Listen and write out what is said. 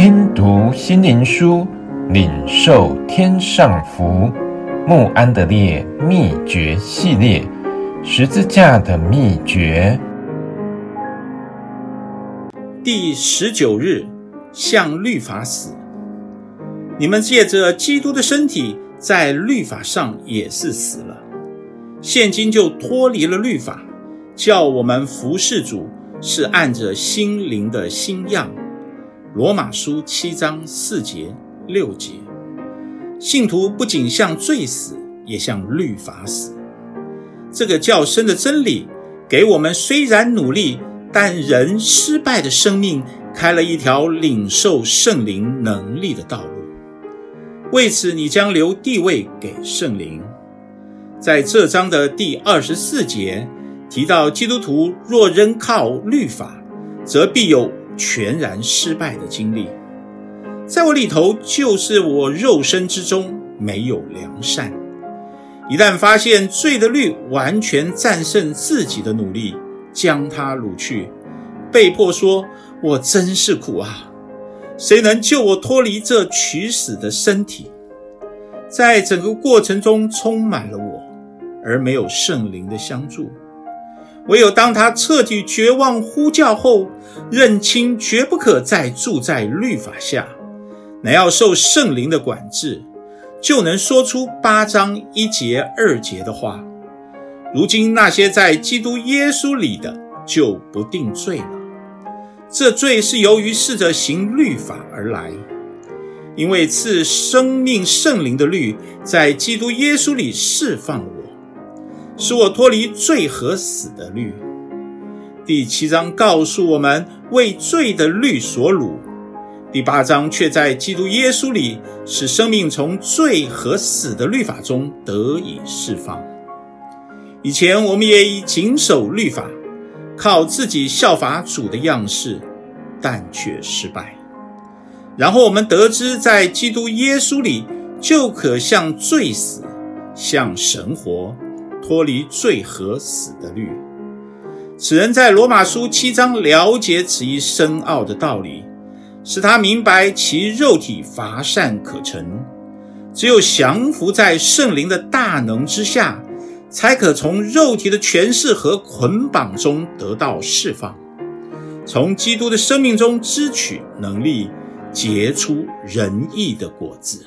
听读心灵书，领受天上福。慕安德烈秘诀系列，十字架的秘诀。第十九日，向律法死。你们借着基督的身体，在律法上也是死了，现今就脱离了律法，叫我们服事主，是按着心灵的新样。罗马书七章四节六节，信徒不仅向罪死，也向律法死。这个较深的真理，给我们虽然努力，但仍失败的生命，开了一条领受圣灵能力的道路。为此，你将留地位给圣灵。在这章的第二十四节提到，基督徒若仍靠律法，则必有全然失败的经历，在我里头，就是我肉身之中没有良善。一旦发现罪的律完全战胜自己的努力，将它掳去，被迫说：“我真是苦啊！谁能救我脱离这取死的身体？”在整个过程中，充满了我，而没有圣灵的相助。唯有当他彻底绝望呼叫后，认清绝不可再住在律法下，乃要受圣灵的管制，就能说出八章一节二节的话。如今那些在基督耶稣里的，就不定罪了。这罪是由于试着行律法而来，因为赐生命圣灵的律在基督耶稣里释放我。使我脱离罪和死的律。第七章告诉我们为罪的律所掳，第八章却在基督耶稣里使生命从罪和死的律法中得以释放。以前我们也以谨守律法，靠自己效法主的样式，但却失败。然后我们得知在基督耶稣里就可向罪死，向神活。脱离罪和死的律，此人在罗马书七章了解此一深奥的道理，使他明白其肉体乏善可陈，只有降服在圣灵的大能之下，才可从肉体的权势和捆绑中得到释放，从基督的生命中支取能力，结出仁义的果子。